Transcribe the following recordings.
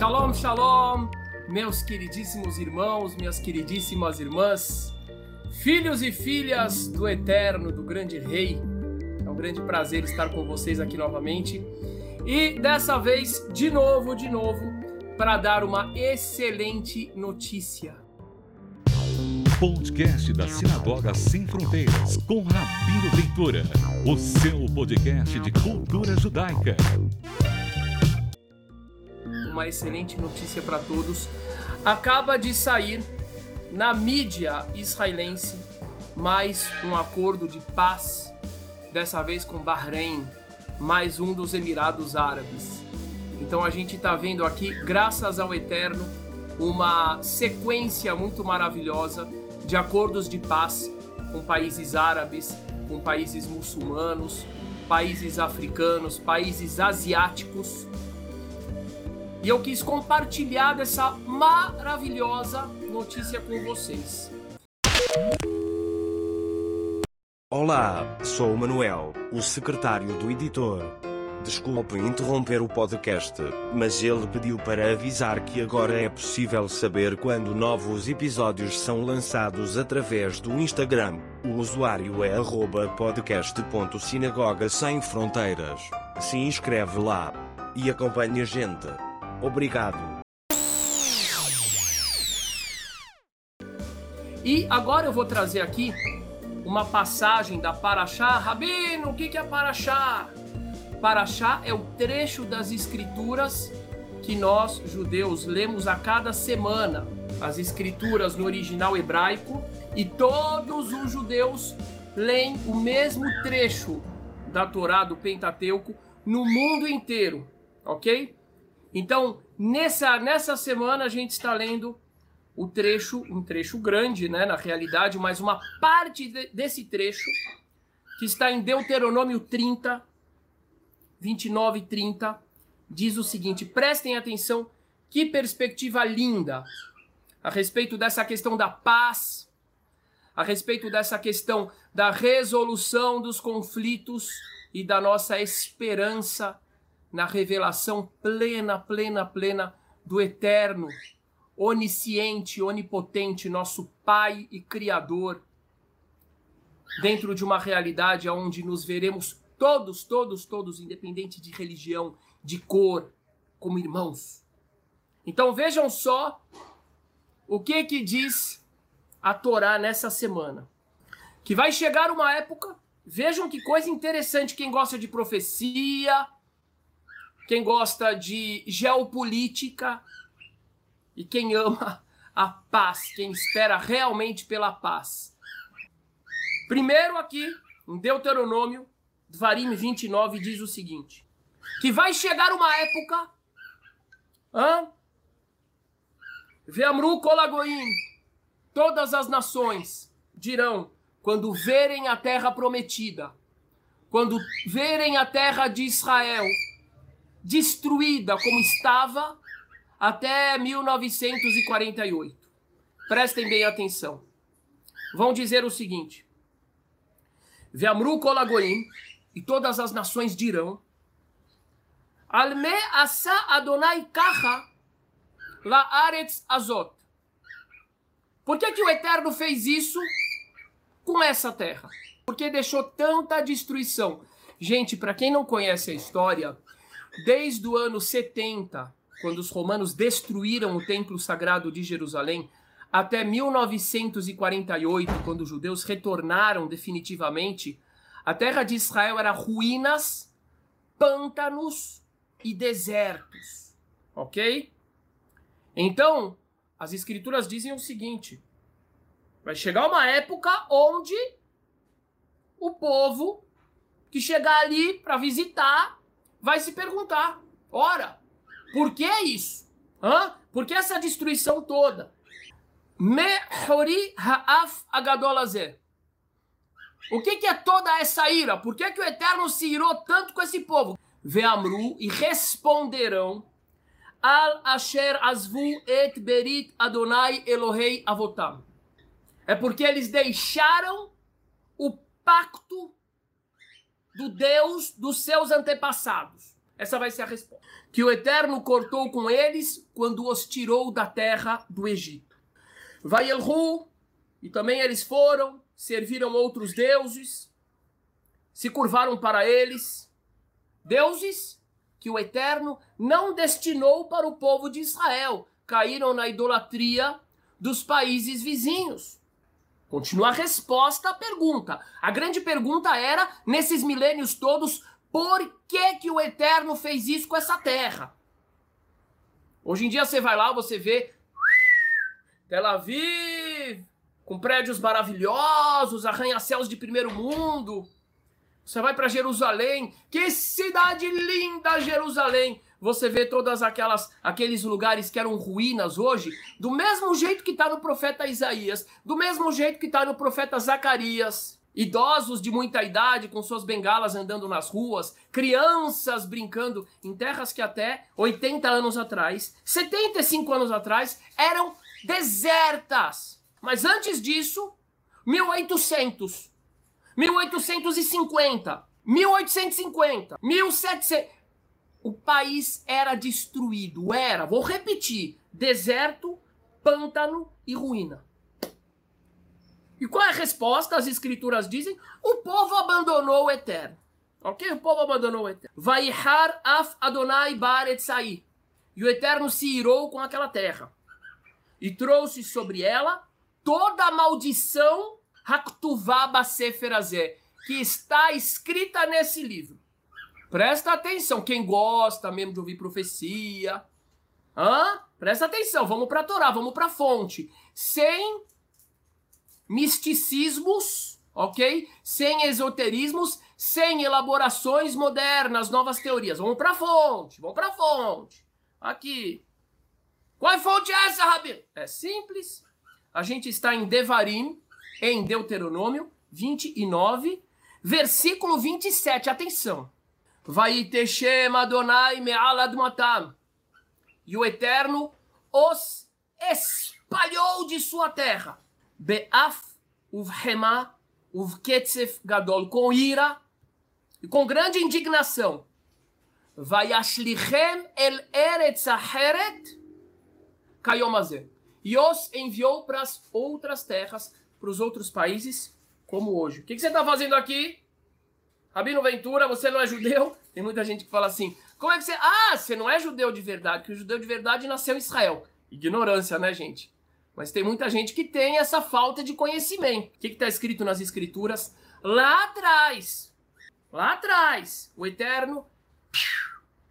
Shalom, shalom, meus queridíssimos irmãos, minhas queridíssimas irmãs, filhos e filhas do Eterno, do Grande Rei. É um grande prazer estar com vocês aqui novamente. E dessa vez, de novo, de novo, para dar uma excelente notícia. Podcast da Sinagoga Sem Fronteiras, com Rabino Ventura, o seu podcast de cultura judaica uma excelente notícia para todos. Acaba de sair na mídia israelense mais um acordo de paz, dessa vez com Bahrein, mais um dos Emirados Árabes. Então a gente está vendo aqui, graças ao Eterno, uma sequência muito maravilhosa de acordos de paz com países árabes, com países muçulmanos, países africanos, países asiáticos e eu quis compartilhar dessa maravilhosa notícia com vocês. Olá, sou o Manuel, o secretário do editor. Desculpe interromper o podcast, mas ele pediu para avisar que agora é possível saber quando novos episódios são lançados através do Instagram. O usuário é podcast.sinagoga sem fronteiras. Se inscreve lá e acompanhe a gente. Obrigado. E agora eu vou trazer aqui uma passagem da Paraxá. Rabino, o que é Paraxá? Paraxá é o trecho das escrituras que nós, judeus, lemos a cada semana. As escrituras no original hebraico e todos os judeus leem o mesmo trecho da Torá, do Pentateuco, no mundo inteiro, ok? Então, nessa, nessa semana a gente está lendo o trecho, um trecho grande, né, na realidade, mas uma parte de, desse trecho que está em Deuteronômio 30, 29 e 30, diz o seguinte: prestem atenção, que perspectiva linda a respeito dessa questão da paz, a respeito dessa questão da resolução dos conflitos e da nossa esperança na revelação plena, plena, plena do eterno, onisciente, onipotente, nosso Pai e Criador, dentro de uma realidade onde nos veremos todos, todos, todos, independente de religião, de cor, como irmãos. Então vejam só o que que diz a Torá nessa semana. Que vai chegar uma época, vejam que coisa interessante, quem gosta de profecia, quem gosta de geopolítica e quem ama a paz, quem espera realmente pela paz. Primeiro aqui, em Deuteronômio, Dvarim 29 diz o seguinte: que vai chegar uma época, hã? Veamru Kolagoim, todas as nações dirão, quando verem a terra prometida, quando verem a terra de Israel, destruída como estava até 1948. Prestem bem atenção. Vão dizer o seguinte: Veamru Kolagoim, e todas as nações dirão: Alme asa Adonai kaha la aretz azot. Por que, que o Eterno fez isso com essa terra? Porque deixou tanta destruição. Gente, para quem não conhece a história, Desde o ano 70, quando os romanos destruíram o templo sagrado de Jerusalém, até 1948, quando os judeus retornaram definitivamente, a terra de Israel era ruínas, pântanos e desertos. Ok? Então, as escrituras dizem o seguinte: vai chegar uma época onde o povo que chegar ali para visitar vai se perguntar: ora, por que isso? Hã? Por que essa destruição toda? Mehori ha'af agadolazer. O que, que, é toda essa ira? Por que, que o Eterno se irou tanto com esse povo? Veamru e responderão Al asher azvu et berit Adonai Elohei avotam. É porque eles deixaram o pacto do Deus dos seus antepassados. Essa vai ser a resposta. Que o Eterno cortou com eles quando os tirou da terra do Egito. Vai Elru, e também eles foram, serviram outros deuses, se curvaram para eles. Deuses que o Eterno não destinou para o povo de Israel, caíram na idolatria dos países vizinhos. Continua a resposta à pergunta. A grande pergunta era, nesses milênios todos, por que, que o Eterno fez isso com essa terra? Hoje em dia você vai lá, você vê Tel Aviv, com prédios maravilhosos, arranha-céus de primeiro mundo. Você vai para Jerusalém, que cidade linda Jerusalém! Você vê todas aquelas aqueles lugares que eram ruínas hoje, do mesmo jeito que está no profeta Isaías, do mesmo jeito que está no profeta Zacarias. Idosos de muita idade com suas bengalas andando nas ruas, crianças brincando em terras que até 80 anos atrás, 75 anos atrás, eram desertas. Mas antes disso, 1800, 1850, 1850, 1700. O país era destruído, era, vou repetir, deserto, pântano e ruína. E qual é a resposta? As escrituras dizem: o povo abandonou o eterno. Ok? O povo abandonou o eterno. Vaihar af Adonai baretzai. E o eterno se irou com aquela terra. E trouxe sobre ela toda a maldição Haktuvaba Seferazé, que está escrita nesse livro. Presta atenção, quem gosta mesmo de ouvir profecia. Hã? Presta atenção, vamos para a Torá, vamos para a fonte. Sem misticismos, ok? Sem esoterismos, sem elaborações modernas, novas teorias. Vamos para a fonte, vamos para a fonte. Aqui. Qual fonte é essa, Rabino? É simples. A gente está em Devarim, em Deuteronômio 29, versículo 27. Atenção. Vai Teshem Adonai Me'alad Matam. E o Eterno os espalhou de sua terra Beaf uvhema uvketzef gadol, com ira e com grande indignação. Vayashlichem el eretz aheret kayomazé. E os enviou para as outras terras, para os outros países, como hoje. O que, que você está fazendo aqui? Rabino Ventura, você não é judeu? Tem muita gente que fala assim, como é que você... Ah, você não é judeu de verdade, que o judeu de verdade nasceu em Israel. Ignorância, né, gente? Mas tem muita gente que tem essa falta de conhecimento. O que está escrito nas escrituras? Lá atrás, lá atrás, o Eterno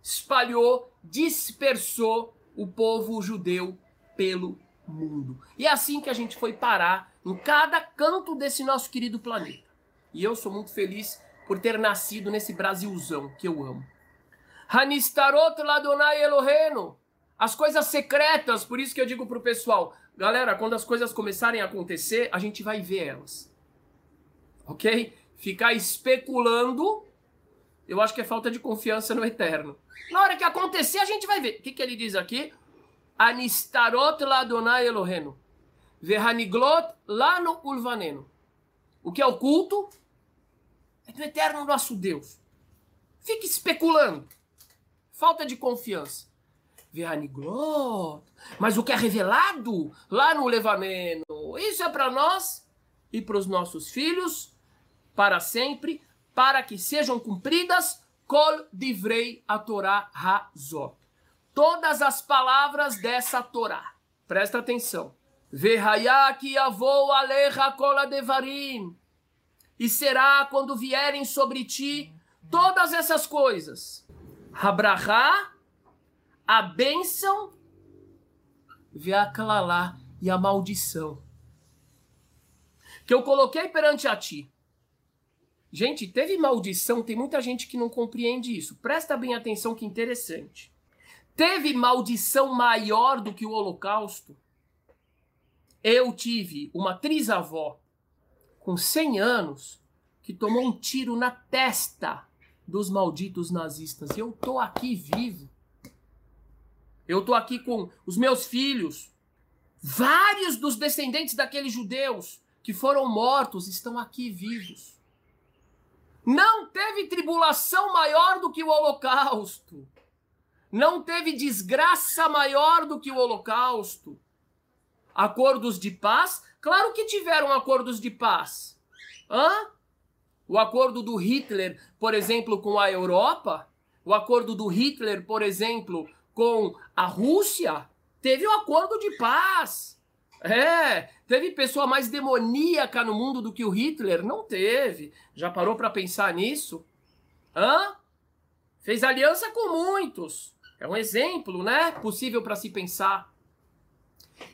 espalhou, dispersou o povo judeu pelo mundo. E é assim que a gente foi parar em cada canto desse nosso querido planeta. E eu sou muito feliz por ter nascido nesse Brasilzão que eu amo. Hanistarot Ladonai Eloheno. As coisas secretas, por isso que eu digo pro pessoal, Galera, quando as coisas começarem a acontecer, a gente vai ver elas. Ok? Ficar especulando, eu acho que é falta de confiança no eterno. Na hora que acontecer, a gente vai ver. O que, que ele diz aqui? Anistarot ladonai Eloheno. Verhaniglot lá no ulvaneno. O que é oculto é do eterno nosso Deus. Fique especulando. Falta de confiança. Veraniglot. Mas o que é revelado lá no Levaneno, isso é para nós e para os nossos filhos para sempre, para que sejam cumpridas kol divrei a Torá razó. Todas as palavras dessa Torá. Presta atenção. Verhayak avou alecha kola devarim. E será quando vierem sobre ti todas essas coisas. Habrahá a bênção vê a clalá e a maldição que eu coloquei perante a ti. Gente, teve maldição, tem muita gente que não compreende isso. Presta bem atenção que interessante. Teve maldição maior do que o holocausto? Eu tive uma trisavó com 100 anos que tomou um tiro na testa dos malditos nazistas. Eu tô aqui vivo. Eu estou aqui com os meus filhos. Vários dos descendentes daqueles judeus que foram mortos estão aqui vivos. Não teve tribulação maior do que o holocausto. Não teve desgraça maior do que o holocausto. Acordos de paz? Claro que tiveram acordos de paz. Hã? O acordo do Hitler, por exemplo, com a Europa, o acordo do Hitler, por exemplo, com a Rússia, teve um acordo de paz. É, teve pessoa mais demoníaca no mundo do que o Hitler? Não teve. Já parou para pensar nisso? Hã? Fez aliança com muitos. É um exemplo, né? Possível para se pensar.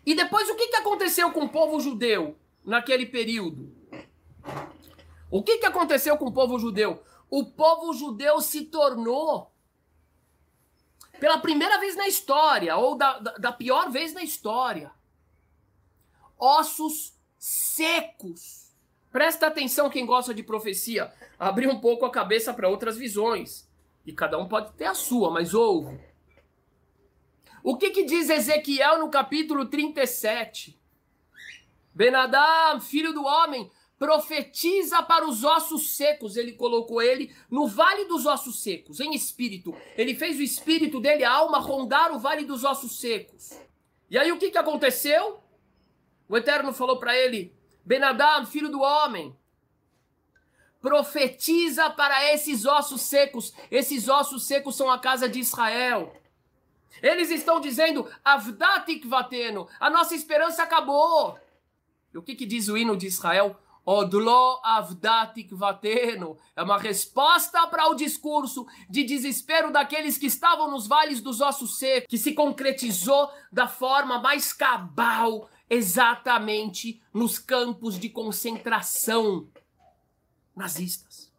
E depois o que, que aconteceu com o povo judeu naquele período? O que, que aconteceu com o povo judeu? O povo judeu se tornou, pela primeira vez na história, ou da, da, pior vez na história, ossos secos. Presta atenção quem gosta de profecia. Abrir um pouco a cabeça para outras visões. E cada um pode ter a sua, mas ouve. O que, que diz Ezequiel no capítulo 37? Benadam, filho do homem, profetiza para os ossos secos. Ele colocou ele no vale dos ossos secos, em espírito. Ele fez o espírito dele, a alma, rondar o vale dos ossos secos. E aí o que, que aconteceu? O Eterno falou para ele: Benadam, filho do homem, profetiza para esses ossos secos. Esses ossos secos são a casa de Israel. Eles estão dizendo, Avdatik vateno, a nossa esperança acabou. E o que, que diz o hino de Israel? Odlo avdatik vateno. É uma resposta para o discurso de desespero daqueles que estavam nos vales dos ossos secos, que se concretizou da forma mais cabal, exatamente nos campos de concentração nazistas.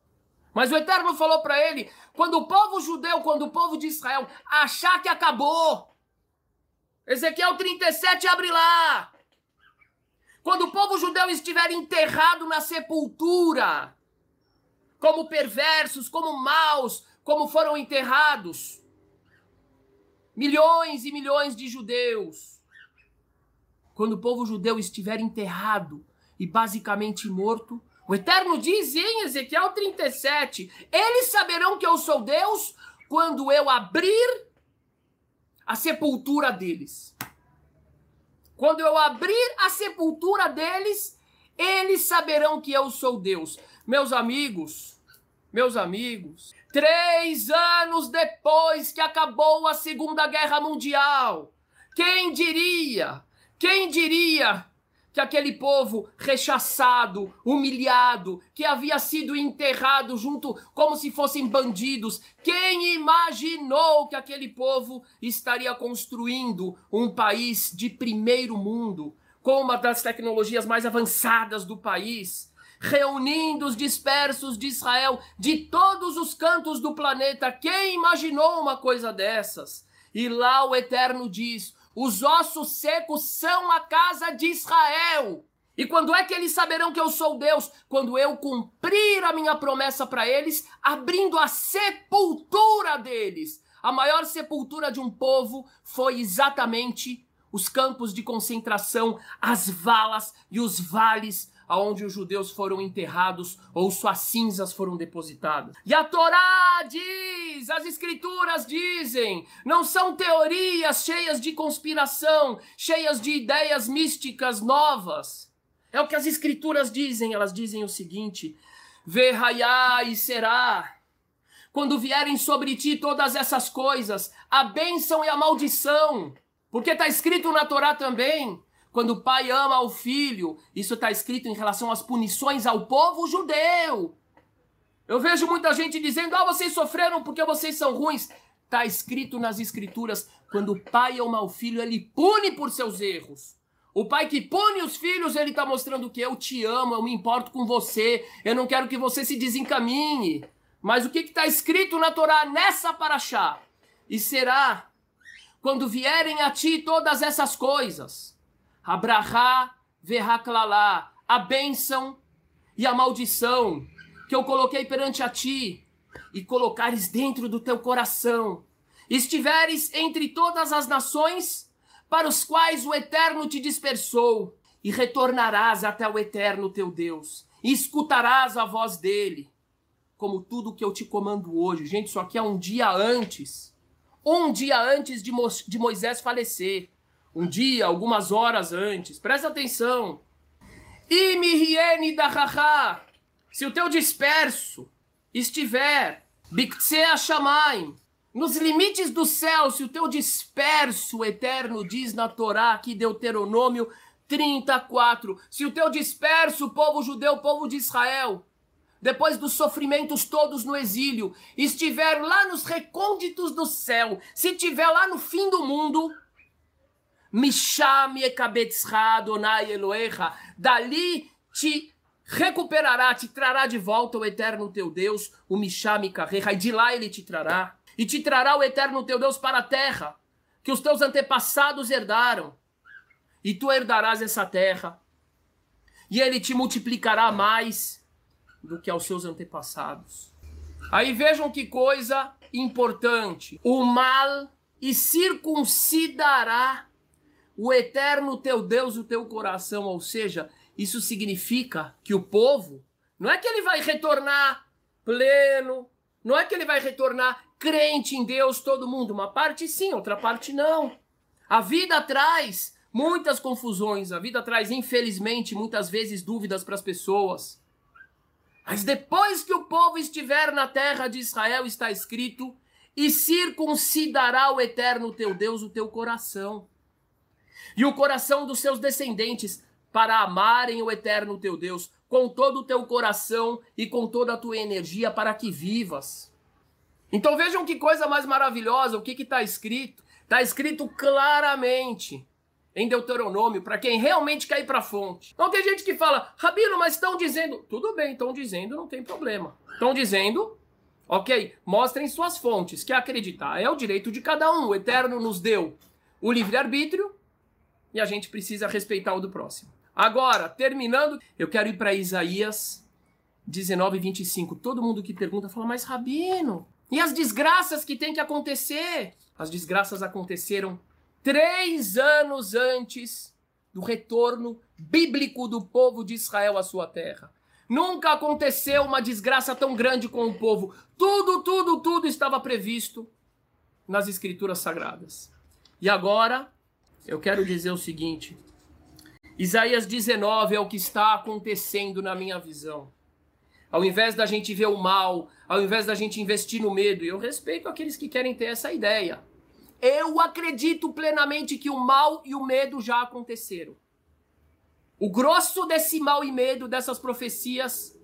Mas o Eterno falou para ele: quando o povo judeu, quando o povo de Israel achar que acabou, Ezequiel 37 abre lá. Quando o povo judeu estiver enterrado na sepultura, como perversos, como maus, como foram enterrados, milhões e milhões de judeus. Quando o povo judeu estiver enterrado e basicamente morto, o Eterno diz em Ezequiel 37: Eles saberão que eu sou Deus quando eu abrir a sepultura deles. Quando eu abrir a sepultura deles, eles saberão que eu sou Deus. Meus amigos, meus amigos, três anos depois que acabou a Segunda Guerra Mundial, quem diria? Quem diria que aquele povo rechaçado, humilhado, que havia sido enterrado junto como se fossem bandidos, quem imaginou que aquele povo estaria construindo um país de primeiro mundo, com uma das tecnologias mais avançadas do país? reunindo os dispersos de Israel de todos os cantos do planeta. Quem imaginou uma coisa dessas? E lá o Eterno diz: os ossos secos são a casa de Israel. E quando é que eles saberão que eu sou Deus? Quando eu cumprir a minha promessa para eles, abrindo a sepultura deles. A maior sepultura de um povo foi exatamente os campos de concentração, as valas e os vales aonde os judeus foram enterrados ou suas cinzas foram depositadas. E a Torá diz, as escrituras dizem, não são teorias cheias de conspiração, cheias de ideias místicas novas. É o que as escrituras dizem, elas dizem o seguinte: Verraiá e será. Quando vierem sobre ti todas essas coisas, a bênção e a maldição, porque está escrito na Torá também, quando o pai ama o filho, isso está escrito em relação às punições ao povo judeu. Eu vejo muita gente dizendo: ah, vocês sofreram porque vocês são ruins. Está escrito nas escrituras: quando o pai ama o filho, ele pune por seus erros. O pai que pune os filhos, ele está mostrando que eu te amo, eu me importo com você, eu não quero que você se desencaminhe. Mas o que está escrito na Torá nessa paraxá? E será quando vierem a ti todas essas coisas Abrahá verraclalá, a bênção e a maldição que eu coloquei perante a ti, e colocares dentro do teu coração. Estiveres entre todas as nações para os quais o Eterno te dispersou, e retornarás até o Eterno teu Deus, e escutarás a voz dele. como tudo que eu te comando hoje. Gente, isso aqui é um dia antes. Um dia antes de, Mo de Moisés falecer. Um dia, algumas horas antes. Presta atenção. Imiriene da Haha. Se o teu disperso estiver Biktsea Shamaim, nos limites do céu, se o teu disperso eterno diz na Torá, aqui Deuteronômio 34, se o teu disperso, povo judeu, povo de Israel, depois dos sofrimentos todos no exílio, estiver lá nos recônditos do céu, se estiver lá no fim do mundo, Misham Yekabetzra Adonai Eloecha, dali te recuperará, te trará de volta o eterno teu Deus, o Misham Carreira, e de lá ele te trará, e te trará o eterno teu Deus para a terra, que os teus antepassados herdaram, e tu herdarás essa terra, e ele te multiplicará mais do que aos seus antepassados. Aí vejam que coisa importante: o mal e circuncidará o eterno teu Deus o teu coração, ou seja, isso significa que o povo não é que ele vai retornar pleno, não é que ele vai retornar crente em Deus, todo mundo, uma parte sim, outra parte não. A vida traz muitas confusões, a vida traz, infelizmente, muitas vezes dúvidas para as pessoas. Mas depois que o povo estiver na terra de Israel, está escrito: e circuncidará o eterno teu Deus o teu coração, e o coração dos seus descendentes, para amarem o eterno teu Deus com todo o teu coração e com toda a tua energia, para que vivas. Então vejam que coisa mais maravilhosa, o que está escrito? Está escrito claramente em Deuteronômio, para quem realmente quer ir para a fonte. Então tem gente que fala, Rabino, mas estão dizendo. Tudo bem, estão dizendo, não tem problema. Estão dizendo, ok, mostrem suas fontes, que acreditar é o direito de cada um. O Eterno nos deu o livre-arbítrio e a gente precisa respeitar o do próximo. Agora, terminando, eu quero ir para Isaías 19, 25. Todo mundo que pergunta fala, mas Rabino, e as desgraças que tem que acontecer? As desgraças aconteceram três anos antes do retorno bíblico do povo de Israel à sua terra. Nunca aconteceu uma desgraça tão grande com o povo. Tudo, tudo, tudo estava previsto nas escrituras sagradas. E agora, eu quero dizer o seguinte: Isaías 19 é o que está acontecendo na minha visão. Ao invés da gente ver o mal, ao invés da gente investir no medo, e eu respeito aqueles que querem ter essa ideia. Eu acredito plenamente que o mal e o medo já aconteceram. O grosso desse mal e medo, dessas profecias,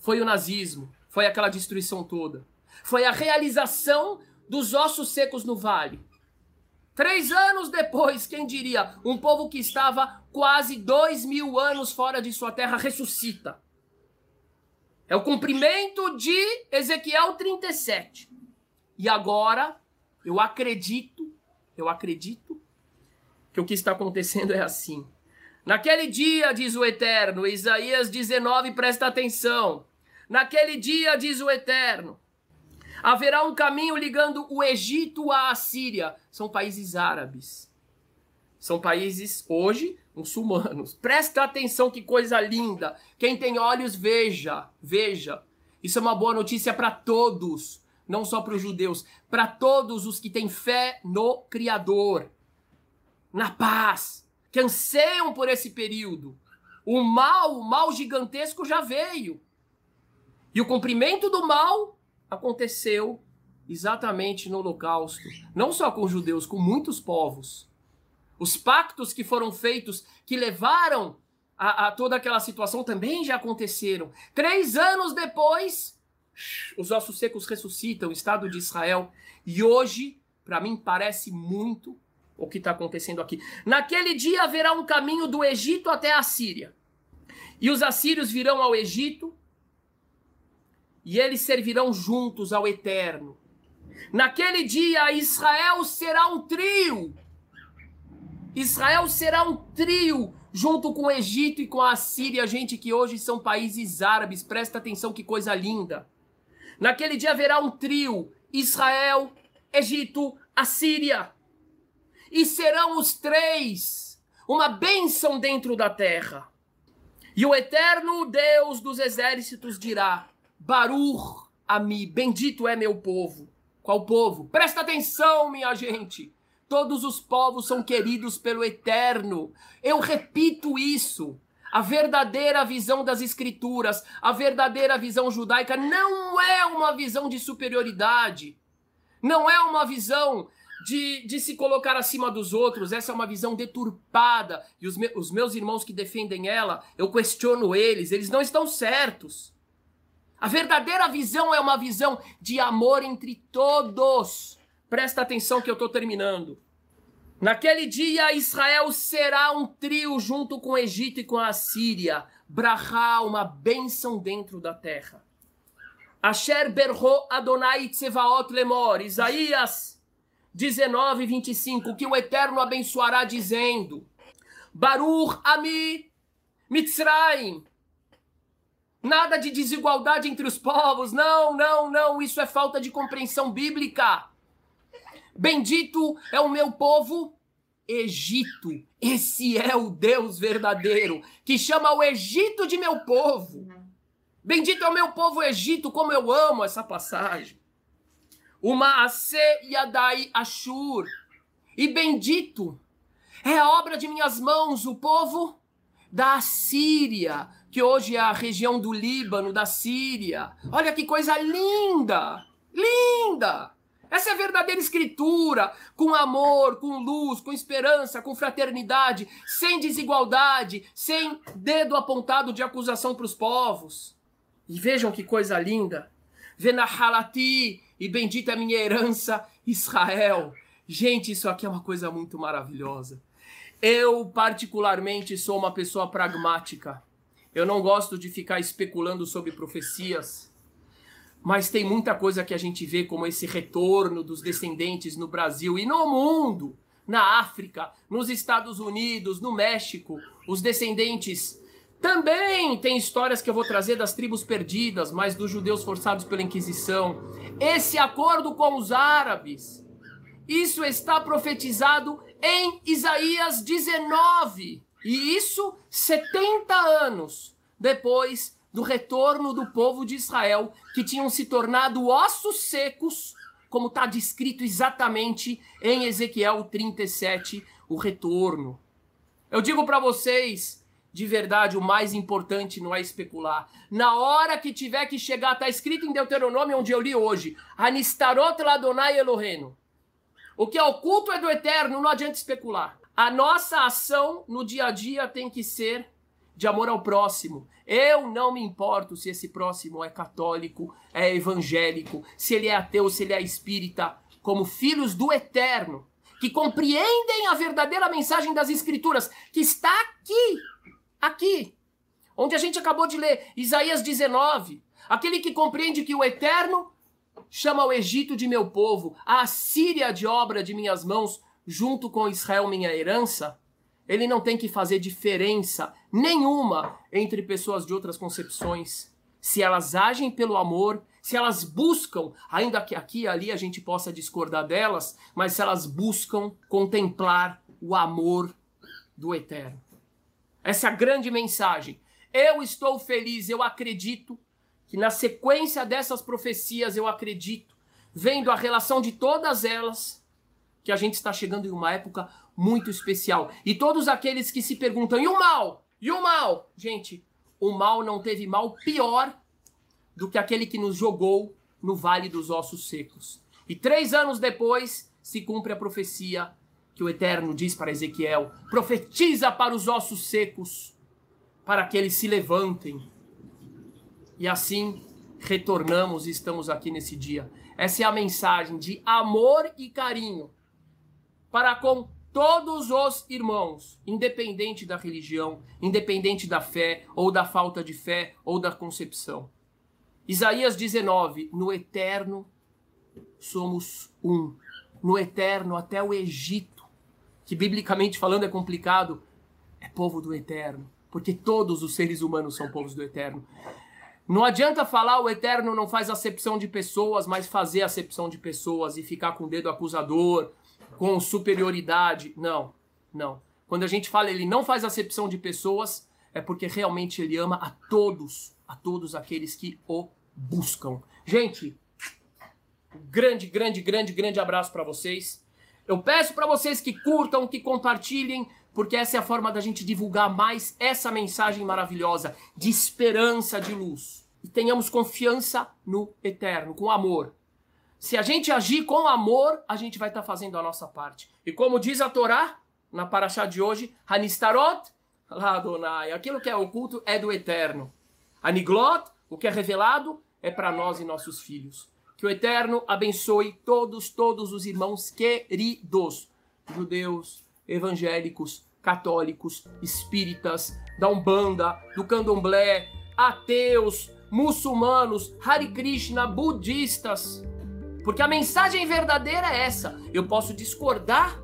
foi o nazismo, foi aquela destruição toda. Foi a realização dos ossos secos no vale. Três anos depois, quem diria, um povo que estava quase dois mil anos fora de sua terra ressuscita. É o cumprimento de Ezequiel 37. E agora eu acredito, eu acredito que o que está acontecendo é assim. Naquele dia, diz o Eterno, Isaías 19, presta atenção. Naquele dia, diz o Eterno, haverá um caminho ligando o Egito à Assíria. São países árabes. São países, hoje, muçulmanos. Presta atenção, que coisa linda. Quem tem olhos, veja, veja. Isso é uma boa notícia para todos não só para os judeus, para todos os que têm fé no Criador, na paz, que anseiam por esse período. O mal, o mal gigantesco já veio. E o cumprimento do mal aconteceu exatamente no Holocausto, não só com os judeus, com muitos povos. Os pactos que foram feitos, que levaram a, a toda aquela situação, também já aconteceram. Três anos depois, os ossos secos ressuscitam, o Estado de Israel. E hoje, para mim, parece muito o que está acontecendo aqui. Naquele dia haverá um caminho do Egito até a Síria. E os assírios virão ao Egito e eles servirão juntos ao Eterno. Naquele dia, Israel será um trio. Israel será um trio junto com o Egito e com a Síria, gente que hoje são países árabes. Presta atenção que coisa linda. Naquele dia haverá um trio: Israel, Egito, Assíria. E serão os três uma bênção dentro da terra. E o eterno Deus dos exércitos dirá: Baruch Ami, bendito é meu povo. Qual povo? Presta atenção, minha gente. Todos os povos são queridos pelo Eterno. Eu repito isso. A verdadeira visão das Escrituras, a verdadeira visão judaica, não é uma visão de superioridade. Não é uma visão de, de se colocar acima dos outros. Essa é uma visão deturpada. E os, me, os meus irmãos que defendem ela, eu questiono eles, eles não estão certos. A verdadeira visão é uma visão de amor entre todos. Presta atenção que eu estou terminando. Naquele dia, Israel será um trio junto com o Egito e com a Síria. Brahá, uma bênção dentro da terra. Asher berro Adonai tsevaot lemor. Isaías 19, 25. Que o Eterno abençoará dizendo. Baruch ami Mitzrayim. Nada de desigualdade entre os povos. Não, não, não. Isso é falta de compreensão bíblica. Bendito é o meu povo, Egito. Esse é o Deus verdadeiro que chama o Egito de meu povo. Bendito é o meu povo, Egito, como eu amo essa passagem. Uma Ase Yadai Ashur. E bendito é a obra de minhas mãos, o povo da Assíria que hoje é a região do Líbano, da Síria. Olha que coisa linda! Linda! Essa é a verdadeira escritura, com amor, com luz, com esperança, com fraternidade, sem desigualdade, sem dedo apontado de acusação para os povos. E vejam que coisa linda. Venahalati, e bendita é a minha herança, Israel. Gente, isso aqui é uma coisa muito maravilhosa. Eu, particularmente, sou uma pessoa pragmática. Eu não gosto de ficar especulando sobre profecias, mas tem muita coisa que a gente vê como esse retorno dos descendentes no Brasil e no mundo, na África, nos Estados Unidos, no México, os descendentes também tem histórias que eu vou trazer das tribos perdidas, mas dos judeus forçados pela Inquisição. Esse acordo com os árabes, isso está profetizado em Isaías 19. E isso 70 anos depois do retorno do povo de Israel, que tinham se tornado ossos secos, como está descrito exatamente em Ezequiel 37, o retorno. Eu digo para vocês, de verdade, o mais importante não é especular. Na hora que tiver que chegar, está escrito em Deuteronômio, onde eu li hoje, Anistarot Ladonai Eloheno. O que é oculto é do eterno, não adianta especular. A nossa ação no dia a dia tem que ser de amor ao próximo. Eu não me importo se esse próximo é católico, é evangélico, se ele é ateu, se ele é espírita, como filhos do eterno, que compreendem a verdadeira mensagem das escrituras, que está aqui, aqui, onde a gente acabou de ler, Isaías 19. Aquele que compreende que o eterno chama o Egito de meu povo, a Síria de obra de minhas mãos, junto com Israel, minha herança, ele não tem que fazer diferença nenhuma entre pessoas de outras concepções. Se elas agem pelo amor, se elas buscam, ainda que aqui e ali a gente possa discordar delas, mas se elas buscam contemplar o amor do eterno. Essa é a grande mensagem. Eu estou feliz, eu acredito que na sequência dessas profecias, eu acredito, vendo a relação de todas elas, que a gente está chegando em uma época muito especial. E todos aqueles que se perguntam, e o mal? E o mal? Gente, o mal não teve mal pior do que aquele que nos jogou no Vale dos Ossos Secos. E três anos depois se cumpre a profecia que o Eterno diz para Ezequiel: profetiza para os ossos secos, para que eles se levantem. E assim retornamos e estamos aqui nesse dia. Essa é a mensagem de amor e carinho para com todos os irmãos, independente da religião, independente da fé, ou da falta de fé, ou da concepção. Isaías 19: No eterno somos um. No eterno, até o Egito, que biblicamente falando é complicado, é povo do eterno, porque todos os seres humanos são povos do eterno. Não adianta falar o eterno não faz acepção de pessoas, mas fazer acepção de pessoas e ficar com o dedo acusador com superioridade. Não, não. Quando a gente fala ele não faz acepção de pessoas, é porque realmente ele ama a todos, a todos aqueles que o buscam. Gente, grande, grande, grande, grande abraço para vocês. Eu peço para vocês que curtam, que compartilhem, porque essa é a forma da gente divulgar mais essa mensagem maravilhosa de esperança, de luz. E tenhamos confiança no eterno, com amor. Se a gente agir com amor, a gente vai estar tá fazendo a nossa parte. E como diz a Torá, na paraxá de hoje, Hanistarot, Adonai, aquilo que é oculto é do eterno. Aniglot, o que é revelado, é para nós e nossos filhos. Que o eterno abençoe todos, todos os irmãos queridos, judeus, evangélicos, católicos, espíritas, da Umbanda, do Candomblé, ateus, muçulmanos, Hare Krishna, budistas, porque a mensagem verdadeira é essa. Eu posso discordar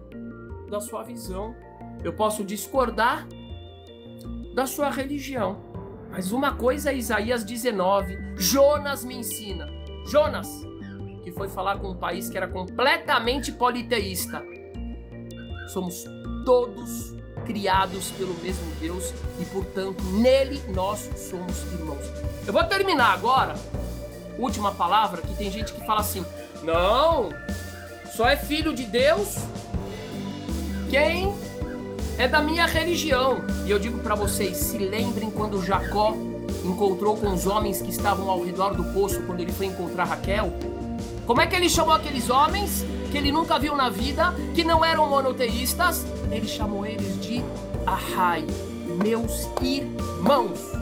da sua visão, eu posso discordar da sua religião. Mas uma coisa é Isaías 19, Jonas me ensina. Jonas, que foi falar com um país que era completamente politeísta. Somos todos criados pelo mesmo Deus e, portanto, nele nós somos irmãos. Eu vou terminar agora, última palavra, que tem gente que fala assim: não, só é filho de Deus quem é da minha religião. E eu digo para vocês, se lembrem quando Jacó encontrou com os homens que estavam ao redor do poço quando ele foi encontrar Raquel. Como é que ele chamou aqueles homens que ele nunca viu na vida, que não eram monoteístas? Ele chamou eles de Ahai, meus irmãos.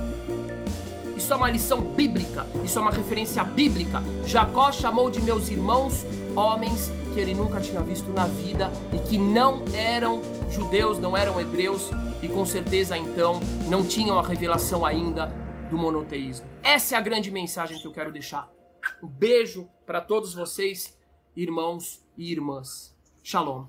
Isso é uma lição bíblica, isso é uma referência bíblica. Jacó chamou de meus irmãos homens que ele nunca tinha visto na vida e que não eram judeus, não eram hebreus e com certeza então não tinham a revelação ainda do monoteísmo. Essa é a grande mensagem que eu quero deixar. Um beijo para todos vocês, irmãos e irmãs. Shalom.